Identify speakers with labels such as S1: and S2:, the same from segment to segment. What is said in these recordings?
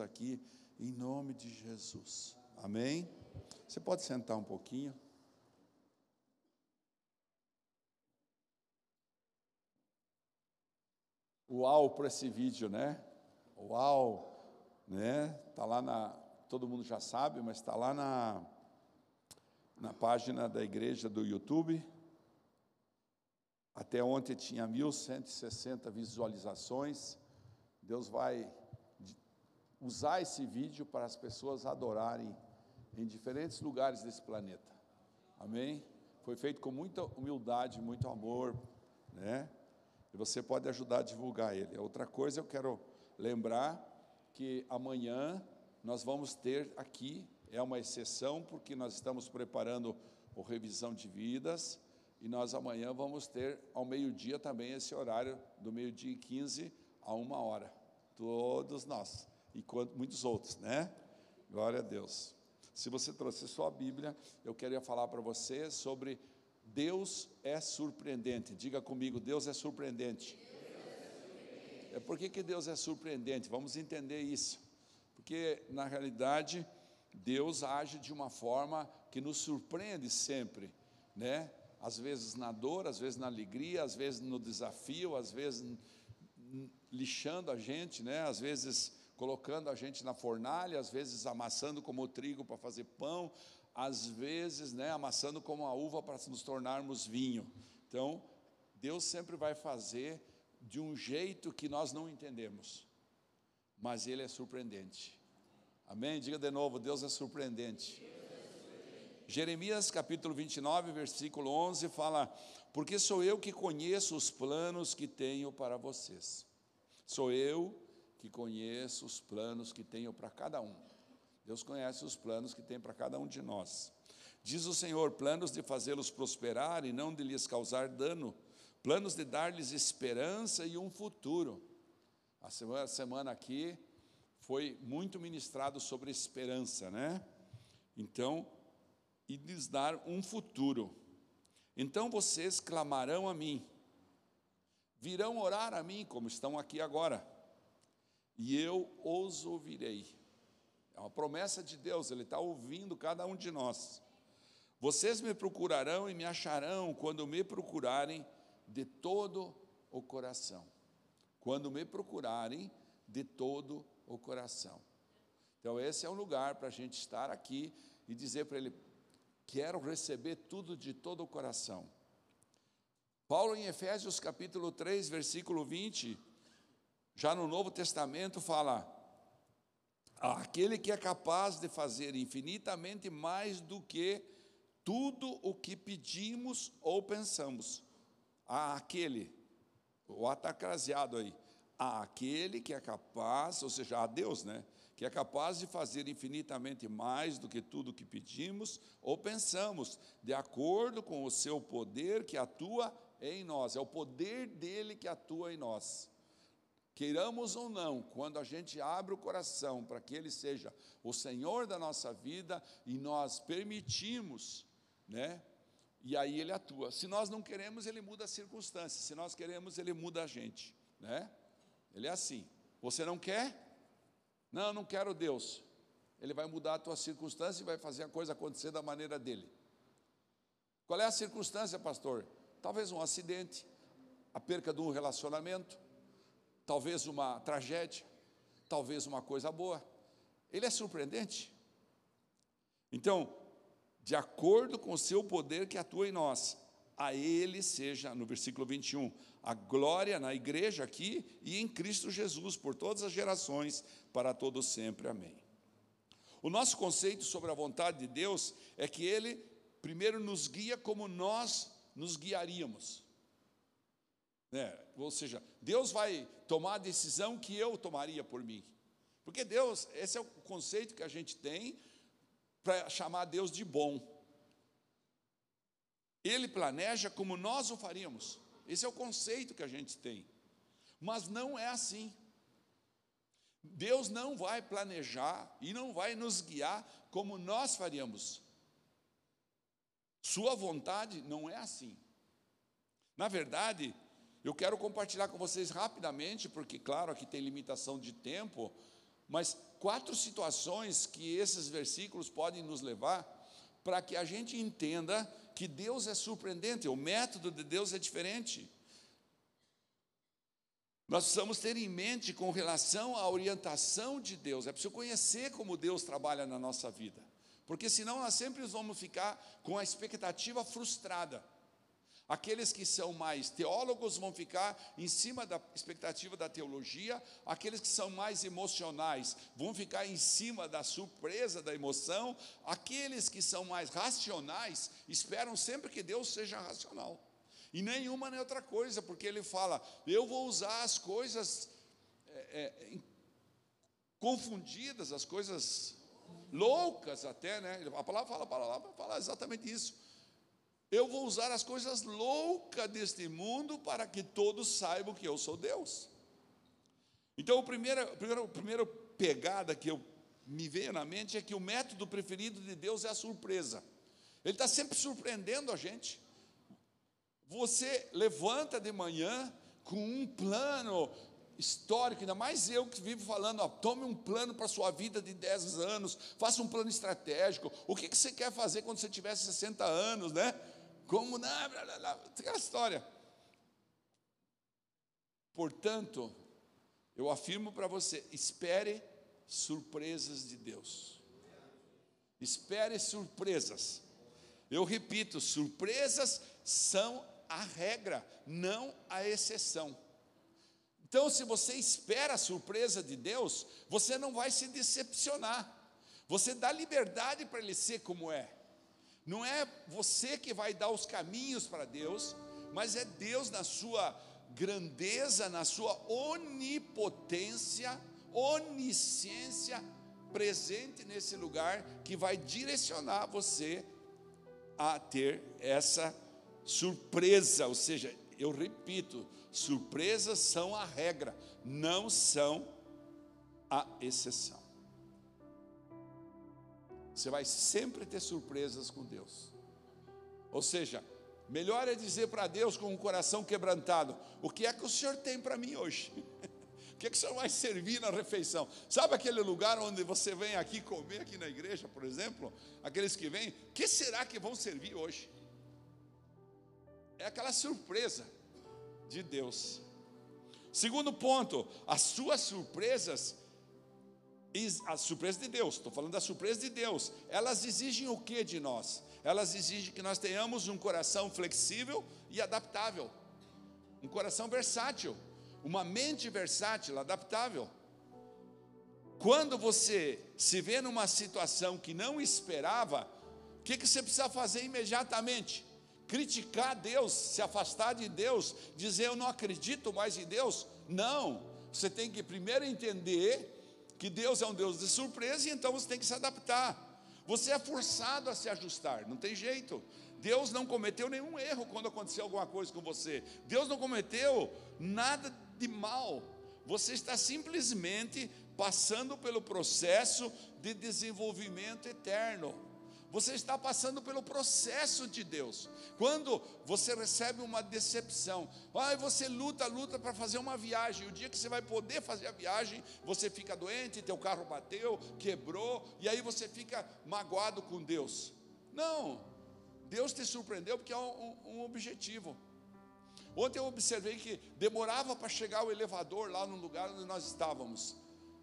S1: aqui em nome de Jesus. Amém? Você pode sentar um pouquinho. Uau para esse vídeo, né? Uau, né? Tá lá na, todo mundo já sabe, mas está lá na na página da igreja do YouTube. Até ontem tinha 1.160 visualizações. Deus vai usar esse vídeo para as pessoas adorarem em diferentes lugares desse planeta. Amém? Foi feito com muita humildade, muito amor, né? E você pode ajudar a divulgar ele. Outra coisa, eu quero lembrar que amanhã nós vamos ter aqui, é uma exceção, porque nós estamos preparando o revisão de vidas, e nós amanhã vamos ter ao meio-dia também esse horário, do meio-dia e 15 a uma hora. Todos nós e muitos outros, né? Glória a Deus. Se você trouxe sua Bíblia, eu queria falar para você sobre Deus é surpreendente. Diga comigo, Deus é surpreendente. É por que, que Deus é surpreendente? Vamos entender isso. Porque, na realidade, Deus age de uma forma que nos surpreende sempre, né? Às vezes na dor, às vezes na alegria, às vezes no desafio, às vezes lixando a gente, né? Às vezes colocando a gente na fornalha, às vezes amassando como trigo para fazer pão, às vezes, né, amassando como a uva para nos tornarmos vinho. Então, Deus sempre vai fazer de um jeito que nós não entendemos, mas Ele é surpreendente. Amém? Diga de novo: Deus é surpreendente. Jeremias capítulo 29, versículo 11 fala: Porque sou eu que conheço os planos que tenho para vocês. Sou eu que conheço os planos que tenho para cada um. Deus conhece os planos que tem para cada um de nós. Diz o Senhor: planos de fazê-los prosperar e não de lhes causar dano, planos de dar-lhes esperança e um futuro. A semana, a semana aqui foi muito ministrado sobre esperança, né? Então, e lhes dar um futuro. Então vocês clamarão a mim, virão orar a mim, como estão aqui agora e eu os ouvirei. É uma promessa de Deus, Ele está ouvindo cada um de nós. Vocês me procurarão e me acharão quando me procurarem de todo o coração. Quando me procurarem de todo o coração. Então, esse é um lugar para a gente estar aqui e dizer para Ele: quero receber tudo de todo o coração. Paulo, em Efésios capítulo 3, versículo 20, já no Novo Testamento fala: aquele que é capaz de fazer infinitamente mais do que tudo o que pedimos ou pensamos. A aquele, o atacraseado aí, a aquele que é capaz, ou seja, a Deus, né? Que é capaz de fazer infinitamente mais do que tudo o que pedimos ou pensamos, de acordo com o seu poder que atua em nós. É o poder dele que atua em nós. Queiramos ou não, quando a gente abre o coração para que Ele seja o Senhor da nossa vida e nós permitimos, né? E aí Ele atua. Se nós não queremos, Ele muda as circunstâncias. Se nós queremos, Ele muda a gente, né? Ele é assim. Você não quer? Não, não quero Deus. Ele vai mudar a tua circunstância e vai fazer a coisa acontecer da maneira dele. Qual é a circunstância, pastor? Talvez um acidente, a perca de um relacionamento, talvez uma tragédia, talvez uma coisa boa. Ele é surpreendente. Então, de acordo com o seu poder que atua em nós, a Ele seja, no versículo 21, a glória na igreja aqui e em Cristo Jesus, por todas as gerações, para todos sempre. Amém. O nosso conceito sobre a vontade de Deus é que Ele primeiro nos guia como nós nos guiaríamos. Né? Ou seja, Deus vai tomar a decisão que eu tomaria por mim. Porque Deus, esse é o conceito que a gente tem para chamar Deus de bom. Ele planeja como nós o faríamos. Esse é o conceito que a gente tem. Mas não é assim. Deus não vai planejar e não vai nos guiar como nós faríamos. Sua vontade não é assim. Na verdade, eu quero compartilhar com vocês rapidamente, porque, claro, aqui tem limitação de tempo, mas quatro situações que esses versículos podem nos levar para que a gente entenda que Deus é surpreendente, o método de Deus é diferente. Nós precisamos ter em mente com relação à orientação de Deus, é preciso conhecer como Deus trabalha na nossa vida, porque senão nós sempre vamos ficar com a expectativa frustrada. Aqueles que são mais teólogos vão ficar em cima da expectativa da teologia, aqueles que são mais emocionais vão ficar em cima da surpresa da emoção, aqueles que são mais racionais esperam sempre que Deus seja racional. E nenhuma nem outra coisa, porque ele fala: eu vou usar as coisas é, é, confundidas, as coisas loucas até, né? A palavra fala, a palavra fala exatamente isso. Eu vou usar as coisas loucas deste mundo para que todos saibam que eu sou Deus. Então, a primeira, a primeira, a primeira pegada que eu me veio na mente é que o método preferido de Deus é a surpresa. Ele está sempre surpreendendo a gente. Você levanta de manhã com um plano histórico, ainda mais eu que vivo falando, ó, tome um plano para a sua vida de 10 anos, faça um plano estratégico. O que, que você quer fazer quando você tiver 60 anos, né? Como, não, blá, blá, blá, aquela história. Portanto, eu afirmo para você, espere surpresas de Deus. Espere surpresas. Eu repito, surpresas são a regra, não a exceção. Então, se você espera a surpresa de Deus, você não vai se decepcionar. Você dá liberdade para ele ser como é. Não é você que vai dar os caminhos para Deus, mas é Deus na sua grandeza, na sua onipotência, onisciência presente nesse lugar que vai direcionar você a ter essa surpresa, ou seja, eu repito, surpresas são a regra, não são a exceção. Você vai sempre ter surpresas com Deus. Ou seja, melhor é dizer para Deus com o coração quebrantado: o que é que o Senhor tem para mim hoje? O que é que o Senhor vai servir na refeição? Sabe aquele lugar onde você vem aqui comer, aqui na igreja, por exemplo? Aqueles que vêm, o que será que vão servir hoje? É aquela surpresa de Deus. Segundo ponto, as suas surpresas a surpresa de Deus, estou falando da surpresa de Deus, elas exigem o que de nós? Elas exigem que nós tenhamos um coração flexível e adaptável, um coração versátil, uma mente versátil, adaptável. Quando você se vê numa situação que não esperava, o que, que você precisa fazer imediatamente? Criticar Deus, se afastar de Deus, dizer eu não acredito mais em Deus? Não, você tem que primeiro entender que Deus é um Deus de surpresa e então você tem que se adaptar. Você é forçado a se ajustar, não tem jeito. Deus não cometeu nenhum erro quando aconteceu alguma coisa com você. Deus não cometeu nada de mal. Você está simplesmente passando pelo processo de desenvolvimento eterno. Você está passando pelo processo de Deus. Quando você recebe uma decepção, ah, você luta, luta para fazer uma viagem. O dia que você vai poder fazer a viagem, você fica doente, teu carro bateu, quebrou, e aí você fica magoado com Deus. Não, Deus te surpreendeu porque é um, um objetivo. Ontem eu observei que demorava para chegar o elevador lá no lugar onde nós estávamos.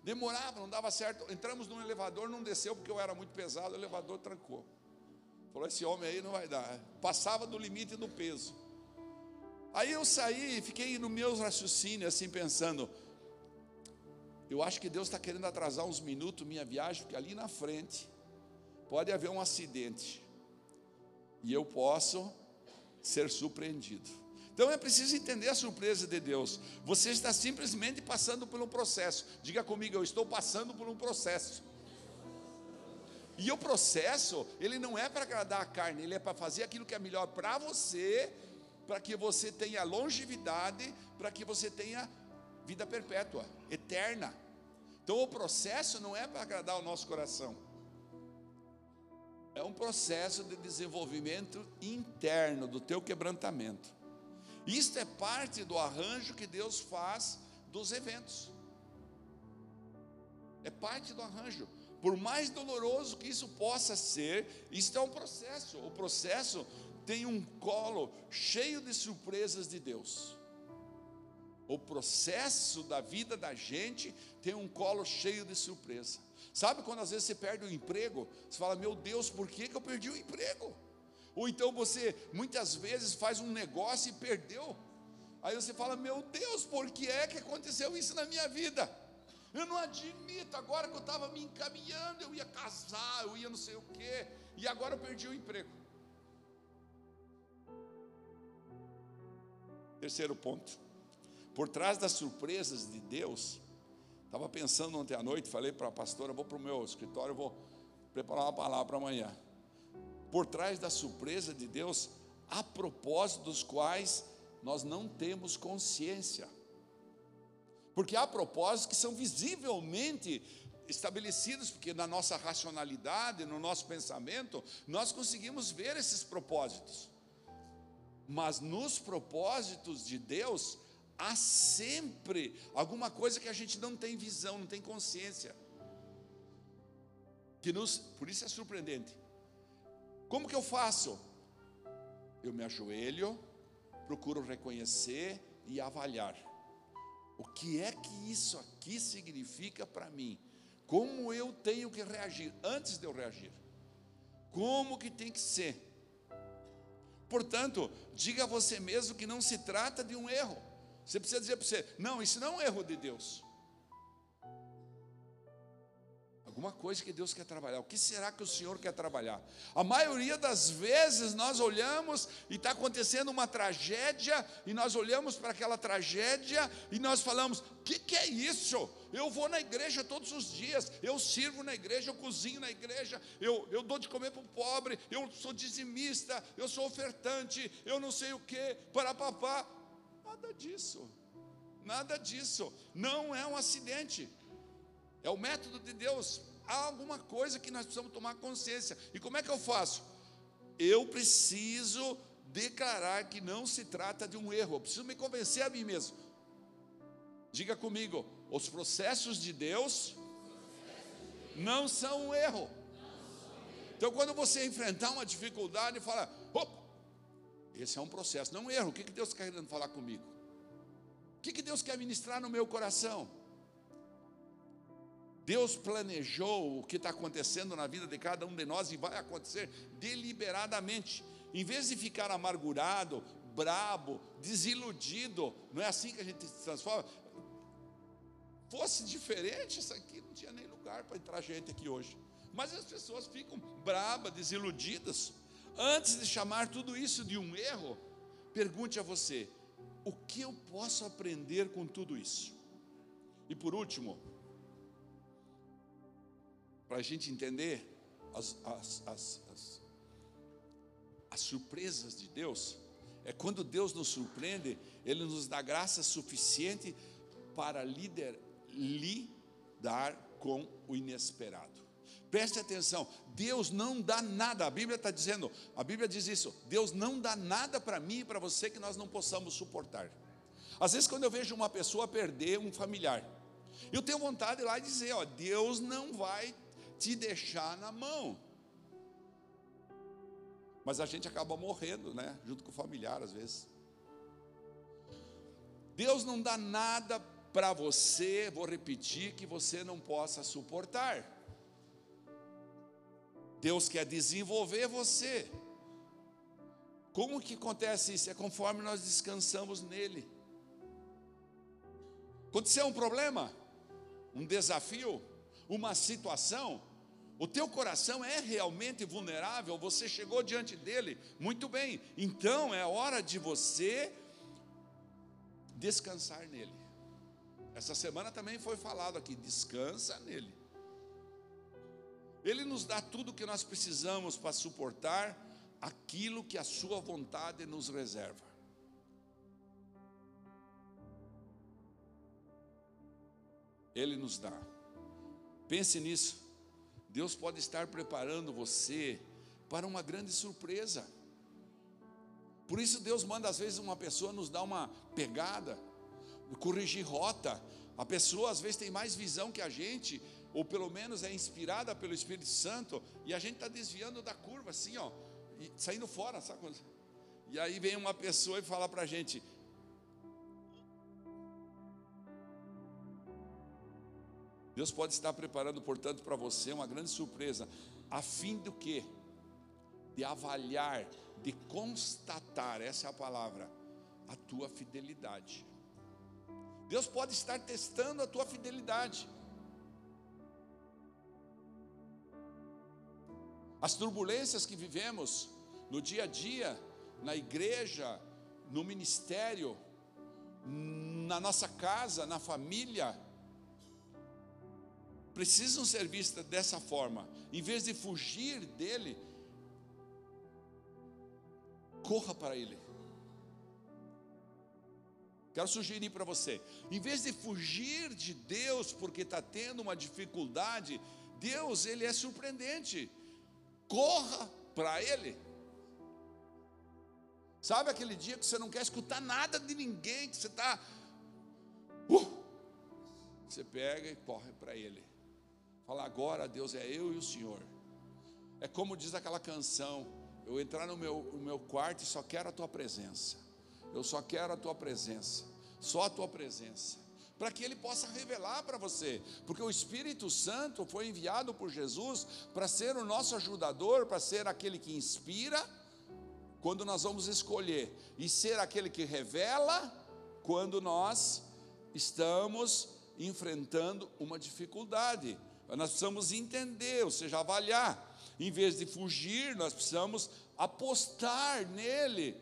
S1: Demorava, não dava certo. Entramos num elevador, não desceu porque eu era muito pesado, o elevador trancou. Falou: esse homem aí não vai dar. Passava do limite do peso. Aí eu saí e fiquei no meu raciocínio, assim, pensando: eu acho que Deus está querendo atrasar uns minutos minha viagem, porque ali na frente pode haver um acidente. E eu posso ser surpreendido. Então é preciso entender a surpresa de Deus. Você está simplesmente passando por um processo. Diga comigo, eu estou passando por um processo. E o processo, ele não é para agradar a carne, ele é para fazer aquilo que é melhor para você, para que você tenha longevidade, para que você tenha vida perpétua, eterna. Então o processo não é para agradar o nosso coração. É um processo de desenvolvimento interno do teu quebrantamento. Isto é parte do arranjo que Deus faz dos eventos. É parte do arranjo. Por mais doloroso que isso possa ser, isso é um processo. O processo tem um colo cheio de surpresas de Deus. O processo da vida da gente tem um colo cheio de surpresa. Sabe quando às vezes você perde o emprego, você fala: "Meu Deus, por que que eu perdi o emprego?" Ou então você muitas vezes faz um negócio e perdeu. Aí você fala: Meu Deus, por que é que aconteceu isso na minha vida? Eu não admito, agora que eu estava me encaminhando, eu ia casar, eu ia não sei o quê, e agora eu perdi o emprego. Terceiro ponto. Por trás das surpresas de Deus, estava pensando ontem à noite, falei para a pastora, vou para o meu escritório, vou preparar uma palavra para amanhã por trás da surpresa de Deus, há propósitos dos quais nós não temos consciência. Porque há propósitos que são visivelmente estabelecidos, porque na nossa racionalidade, no nosso pensamento, nós conseguimos ver esses propósitos. Mas nos propósitos de Deus, há sempre alguma coisa que a gente não tem visão, não tem consciência. Que nos, por isso é surpreendente. Como que eu faço? Eu me ajoelho, procuro reconhecer e avaliar. O que é que isso aqui significa para mim? Como eu tenho que reagir antes de eu reagir? Como que tem que ser? Portanto, diga a você mesmo que não se trata de um erro. Você precisa dizer para você: não, isso não é um erro de Deus. Alguma coisa que Deus quer trabalhar. O que será que o Senhor quer trabalhar? A maioria das vezes nós olhamos e está acontecendo uma tragédia, e nós olhamos para aquela tragédia e nós falamos: o que, que é isso? Eu vou na igreja todos os dias, eu sirvo na igreja, eu cozinho na igreja, eu, eu dou de comer para o pobre, eu sou dizimista, eu sou ofertante, eu não sei o que, para papá. Nada disso, nada disso. Não é um acidente. É o método de Deus. Há alguma coisa que nós precisamos tomar consciência. E como é que eu faço? Eu preciso declarar que não se trata de um erro. Eu preciso me convencer a mim mesmo. Diga comigo: os processos de Deus não são um erro. Então, quando você enfrentar uma dificuldade fala, opa, esse é um processo, não é um erro. O que Deus está querendo falar comigo? O que Deus quer ministrar no meu coração? Deus planejou o que está acontecendo na vida de cada um de nós e vai acontecer deliberadamente. Em vez de ficar amargurado, brabo, desiludido, não é assim que a gente se transforma. Fosse diferente, isso aqui não tinha nem lugar para entrar gente aqui hoje. Mas as pessoas ficam bravas, desiludidas. Antes de chamar tudo isso de um erro, pergunte a você: o que eu posso aprender com tudo isso? E por último, para a gente entender as, as, as, as, as surpresas de Deus, é quando Deus nos surpreende, Ele nos dá graça suficiente para lider, lidar com o inesperado. Preste atenção, Deus não dá nada, a Bíblia está dizendo, a Bíblia diz isso, Deus não dá nada para mim e para você que nós não possamos suportar. Às vezes, quando eu vejo uma pessoa perder um familiar, eu tenho vontade de ir lá e dizer: ó, Deus não vai te deixar na mão. Mas a gente acaba morrendo, né? Junto com o familiar, às vezes. Deus não dá nada para você, vou repetir, que você não possa suportar. Deus quer desenvolver você. Como que acontece isso? É conforme nós descansamos nele. Aconteceu um problema, um desafio, uma situação, o teu coração é realmente vulnerável, você chegou diante dele, muito bem, então é hora de você descansar nele. Essa semana também foi falado aqui, descansa nele. Ele nos dá tudo o que nós precisamos para suportar aquilo que a sua vontade nos reserva. Ele nos dá. Pense nisso. Deus pode estar preparando você para uma grande surpresa. Por isso Deus manda às vezes uma pessoa nos dar uma pegada, corrigir rota. A pessoa às vezes tem mais visão que a gente ou pelo menos é inspirada pelo Espírito Santo, e a gente está desviando da curva, assim, ó, saindo fora, sabe? E aí vem uma pessoa e fala para a gente: Deus pode estar preparando, portanto, para você uma grande surpresa, a fim do que? De avaliar, de constatar, essa é a palavra, a tua fidelidade. Deus pode estar testando a tua fidelidade. As turbulências que vivemos no dia a dia, na igreja, no ministério, na nossa casa, na família, precisam ser vistas dessa forma. Em vez de fugir dele, corra para ele. Quero sugerir para você, em vez de fugir de Deus porque está tendo uma dificuldade, Deus ele é surpreendente. Corra para Ele. Sabe aquele dia que você não quer escutar nada de ninguém, que você está. Uh, você pega e corre para Ele. Fala, agora Deus é eu e o Senhor. É como diz aquela canção: eu entrar no meu, no meu quarto e só quero a tua presença. Eu só quero a tua presença. Só a tua presença. Para que ele possa revelar para você, porque o Espírito Santo foi enviado por Jesus para ser o nosso ajudador, para ser aquele que inspira, quando nós vamos escolher, e ser aquele que revela, quando nós estamos enfrentando uma dificuldade. Nós precisamos entender, ou seja, avaliar. Em vez de fugir, nós precisamos apostar nele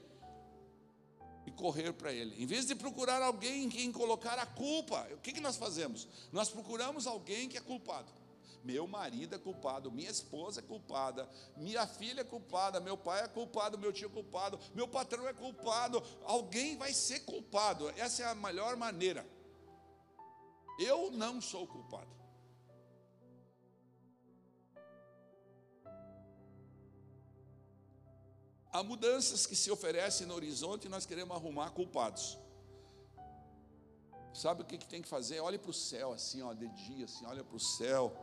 S1: e correr para ele. Em vez de procurar alguém em quem colocar a culpa, o que, que nós fazemos? Nós procuramos alguém que é culpado. Meu marido é culpado, minha esposa é culpada, minha filha é culpada, meu pai é culpado, meu tio é culpado, meu patrão é culpado, alguém vai ser culpado. Essa é a melhor maneira. Eu não sou culpado. Há mudanças que se oferecem no horizonte e nós queremos arrumar culpados. Sabe o que, que tem que fazer? Olhe para o céu assim, ó, de dia, assim, olha para o céu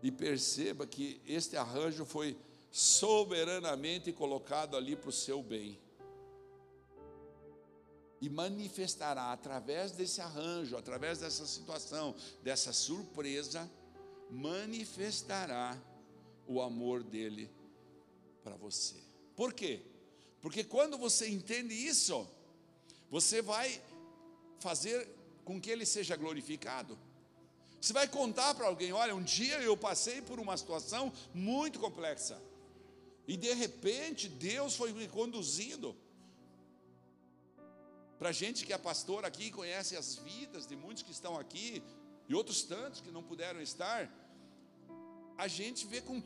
S1: e perceba que este arranjo foi soberanamente colocado ali para o seu bem. E manifestará através desse arranjo, através dessa situação, dessa surpresa, manifestará o amor dele para você. Por quê? Porque quando você entende isso, você vai fazer com que ele seja glorificado. Você vai contar para alguém: olha, um dia eu passei por uma situação muito complexa, e de repente Deus foi me conduzindo. Para gente que é pastor aqui, conhece as vidas de muitos que estão aqui, e outros tantos que não puderam estar, a gente vê com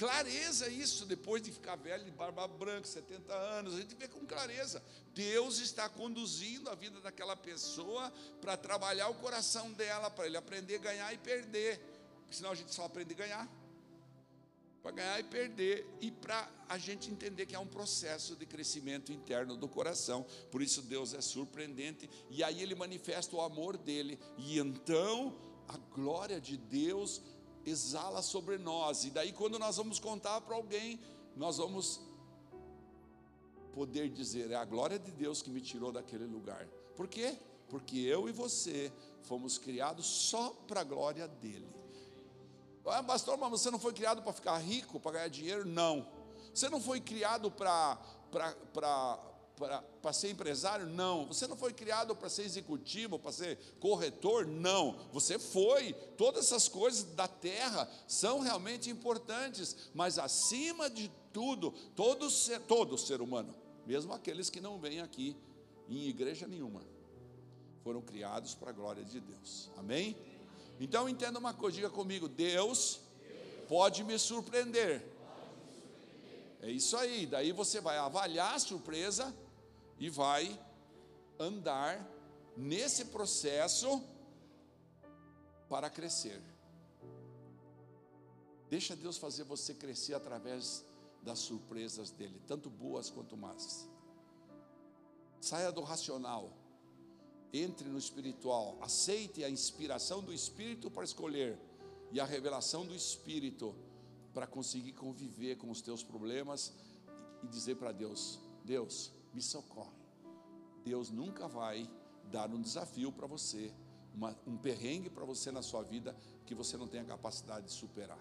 S1: clareza isso, depois de ficar velho, de barba branca, 70 anos, a gente vê com clareza. Deus está conduzindo a vida daquela pessoa para trabalhar o coração dela, para ele aprender a ganhar e perder. Porque senão a gente só aprende a ganhar. Para ganhar e perder, e para a gente entender que é um processo de crescimento interno do coração. Por isso Deus é surpreendente, e aí ele manifesta o amor dele, e então a glória de Deus exala sobre nós. E daí, quando nós vamos contar para alguém, nós vamos poder dizer: é a glória de Deus que me tirou daquele lugar. Por quê? Porque eu e você fomos criados só para a glória dele. Ah, pastor, mas você não foi criado para ficar rico, para ganhar dinheiro? Não. Você não foi criado para para ser empresário? Não. Você não foi criado para ser executivo, para ser corretor? Não. Você foi. Todas essas coisas da terra são realmente importantes, mas acima de tudo, todo ser, todo ser humano, mesmo aqueles que não vêm aqui em igreja nenhuma, foram criados para a glória de Deus. Amém? Então entenda uma coisa, diga comigo: Deus pode me surpreender. É isso aí. Daí você vai avaliar a surpresa e vai andar nesse processo para crescer. Deixa Deus fazer você crescer através das surpresas dele, tanto boas quanto más. Saia do racional, entre no espiritual, aceite a inspiração do Espírito para escolher e a revelação do Espírito para conseguir conviver com os teus problemas e dizer para Deus: Deus, me socorre. Deus nunca vai dar um desafio para você, uma, um perrengue para você na sua vida que você não tem a capacidade de superar.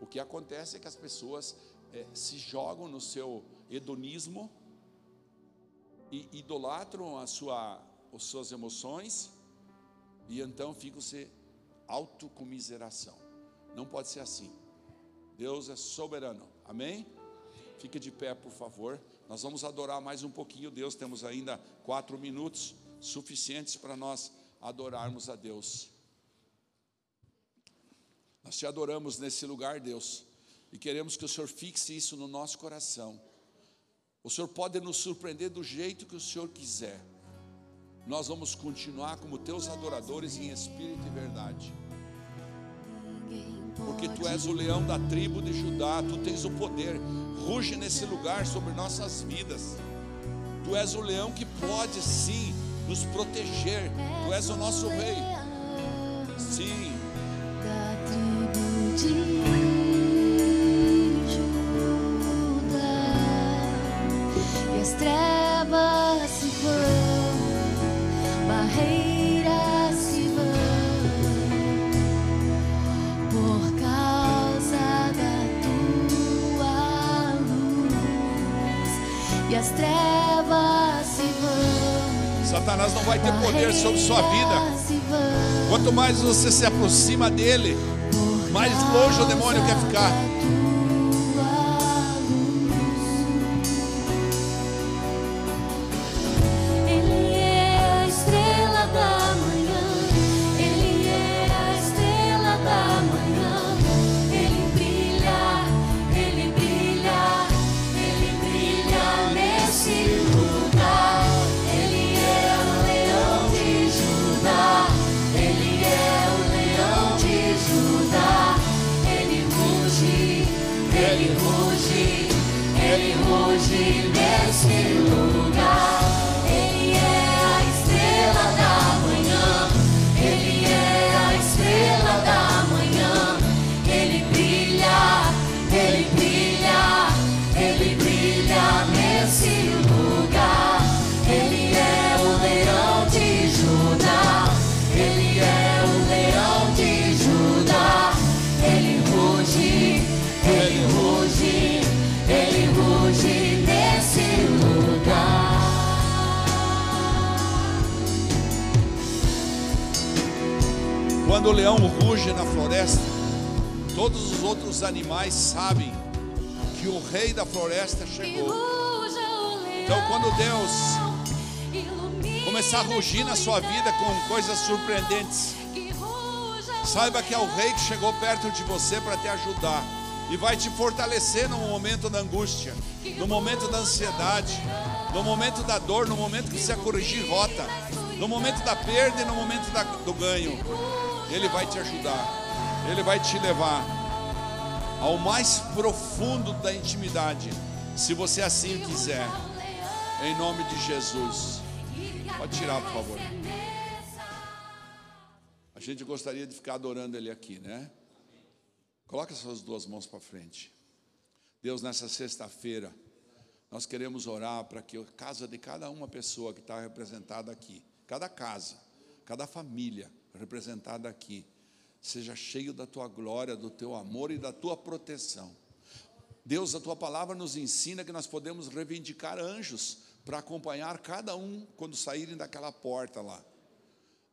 S1: O que acontece é que as pessoas é, se jogam no seu hedonismo e idolatram a sua, as suas emoções e então ficam se autocomiseração. Não pode ser assim. Deus é soberano. Amém? Fique de pé, por favor. Nós vamos adorar mais um pouquinho Deus. Temos ainda quatro minutos suficientes para nós adorarmos a Deus. Nós te adoramos nesse lugar, Deus, e queremos que o Senhor fixe isso no nosso coração. O Senhor pode nos surpreender do jeito que o Senhor quiser. Nós vamos continuar como teus adoradores em espírito e verdade. Porque tu és o leão da tribo de Judá, tu tens o poder. Ruge nesse lugar sobre nossas vidas. Tu és o leão que pode sim nos proteger. Tu és o nosso rei. Sim.
S2: Da tribo de e as trevas se vão.
S1: Satanás não vai ter poder sobre sua vida. Quanto mais você se aproxima dele, mais longe o demônio quer ficar. Quando o leão ruge na floresta, todos os outros animais sabem que o rei da floresta chegou. Então, quando Deus começar a rugir na sua vida com coisas surpreendentes, saiba que é o rei que chegou perto de você para te ajudar e vai te fortalecer no momento da angústia, no momento da ansiedade, no momento da dor, no momento que você corrigir rota, no momento da perda e no momento da- do ganho. Ele vai te ajudar, ele vai te levar ao mais profundo da intimidade, se você assim quiser, em nome de Jesus. Pode tirar, por favor. A gente gostaria de ficar adorando Ele aqui, né? Coloque suas duas mãos para frente. Deus, nessa sexta-feira, nós queremos orar para que a casa de cada uma pessoa que está representada aqui, cada casa, cada família representada aqui, seja cheio da tua glória, do teu amor e da tua proteção. Deus, a tua palavra nos ensina que nós podemos reivindicar anjos para acompanhar cada um quando saírem daquela porta lá.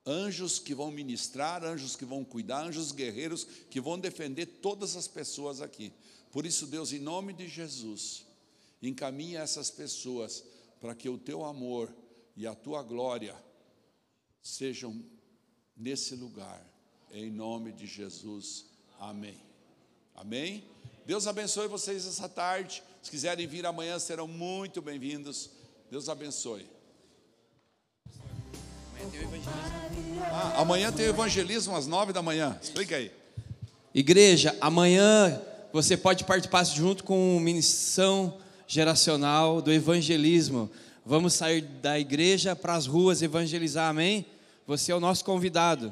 S1: Anjos que vão ministrar, anjos que vão cuidar, anjos guerreiros que vão defender todas as pessoas aqui. Por isso, Deus, em nome de Jesus, encaminha essas pessoas para que o teu amor e a tua glória sejam nesse lugar. Em nome de Jesus. Amém. Amém. Deus abençoe vocês essa tarde. Se quiserem vir amanhã, serão muito bem-vindos. Deus abençoe. Ah, amanhã tem o evangelismo às nove da manhã. Explica aí.
S3: Igreja, amanhã você pode participar junto com a missão geracional do evangelismo. Vamos sair da igreja para as ruas evangelizar, amém? Você é o nosso convidado.